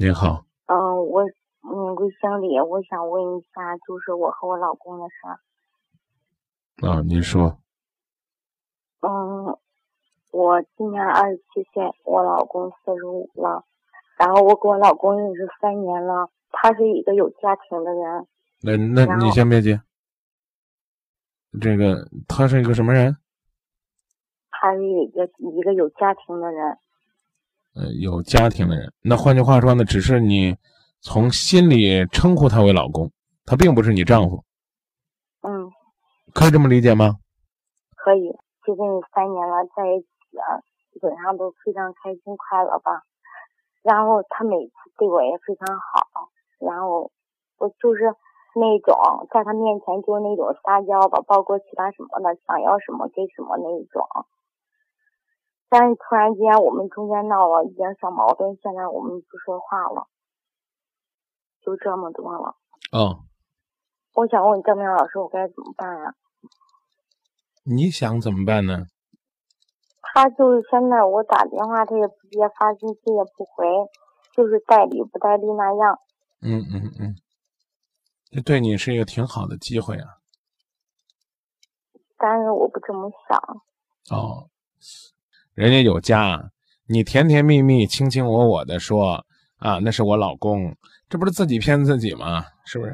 您好，嗯，我嗯，魏经理，我想问一下，就是我和我老公的事儿。啊，您说，嗯，我今年二十七岁，我老公四十五了，然后我跟我老公认识三年了，他是一个有家庭的人。那那你先别急，这个他是一个什么人？他是一个一个有家庭的人，呃，有家庭的人。那换句话说呢，只是你从心里称呼他为老公，他并不是你丈夫，嗯，可以这么理解吗？可以，就跟你三年了，在一起啊，基本上都非常开心快乐吧。然后他每次对我也非常好，然后我就是那种在他面前就是那种撒娇吧，包括其他什么的，想要什么给什么那一种。但是突然间我们中间闹了一点小矛盾，现在我们不说话了，就这么多了。哦，我想问郑明老师，我该怎么办呀、你想怎么办呢？他就是现在我打电话他也不接，发信息也不回，就是代理不代理那样。嗯嗯嗯，这对你是一个挺好的机会啊。但是我不这么想，哦，人家有家，你甜甜蜜蜜、卿卿我我的说啊，那是我老公，这不是自己骗自己吗？是不是？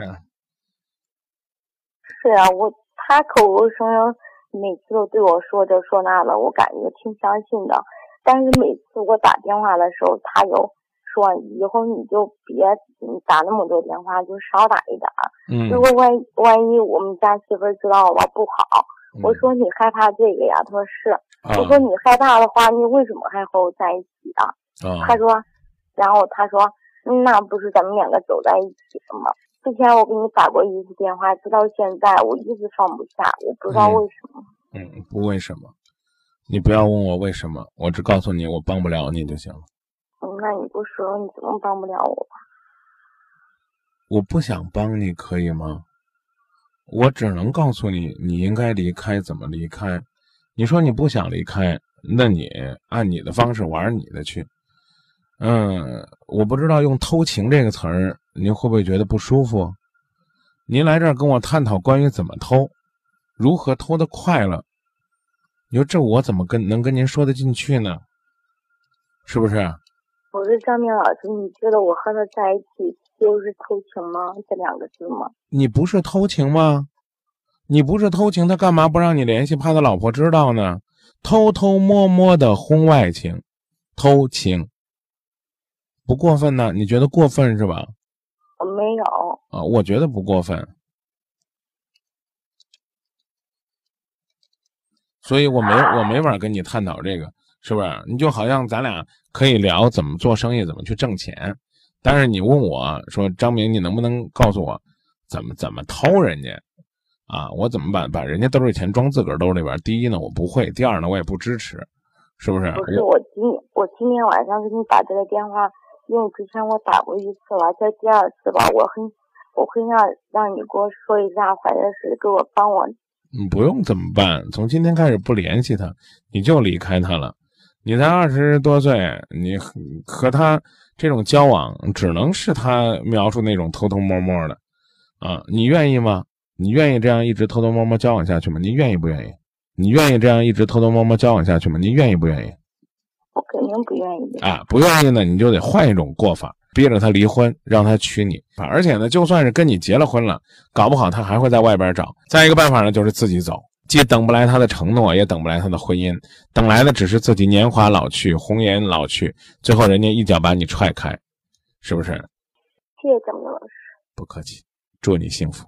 是啊，我他口口声声每次都对我说这说那的，我感觉挺相信的。但是每次我打电话的时候，他又说以后你就别嗯打那么多电话，就少打一点儿。嗯如果万一万一我们家媳妇儿知道了不好，我嗯说你害怕这个呀？他说是。啊我说你害怕的话，你为什么还和我在一起啊？啊他说，然后他说，嗯那不是咱们两个走在一起了吗？之前我给你打过一次电话，直到现在我一直放不下，我不知道嗯为什么。嗯，不为什么，你不要问我为什么，我只告诉你我帮不了你就行了。嗯，那你不说你怎么帮不了我吧？我不想帮你，可以吗？我只能告诉你，你应该离开，怎么离开。你说你不想离开，那你按你的方式玩你的去。嗯，我不知道用“偷情”这个词儿，您会不会觉得不舒服？您来这儿跟我探讨关于怎么偷，如何偷的快乐，你说这我怎么跟能跟您说得进去呢？是不是？我说张明老师，你觉得我和他在一起就是偷情吗？这两个字吗？你不是偷情吗？你不是偷情，他干嘛不让你联系？怕他老婆知道呢？偷偷摸摸的婚外情，偷情，不过分呢？你觉得过分是吧？我没有。啊，我觉得不过分。所以我没我没法跟你探讨这个，是不是？你就好像咱俩可以聊怎么做生意，怎么去挣钱，但是你问我说张明，你能不能告诉我怎么怎么偷人家？啊，我怎么把把人家兜里钱装自个儿兜里边？第一呢，我不会；第二呢，我也不支持，是不是？不是我今我今天晚上给你打这个电话，因为之前我打过一次了，这第二次吧，我很我很想让你给我说一下，或者是给我帮我嗯，不用怎么办？从今天开始不联系他，你就离开他了。你才二十多岁，你和和他这种交往，只能是他描述那种偷偷摸摸的，啊，你愿意吗？你愿意这样一直偷偷摸摸交往下去吗？您愿意不愿意？你愿意这样一直偷偷摸摸交往下去吗？您愿意不愿意？我肯定不愿意。啊，不愿意呢，你就得换一种过法，逼着他离婚，让他娶你。而且呢，就算是跟你结了婚了，搞不好他还会在外边找。再一个办法呢，就是自己走，既等不来他的承诺，也等不来他的婚姻，等来的只是自己年华老去，红颜老去，最后人家一脚把你踹开，是不是？谢谢蒋明老师。不客气，祝你幸福。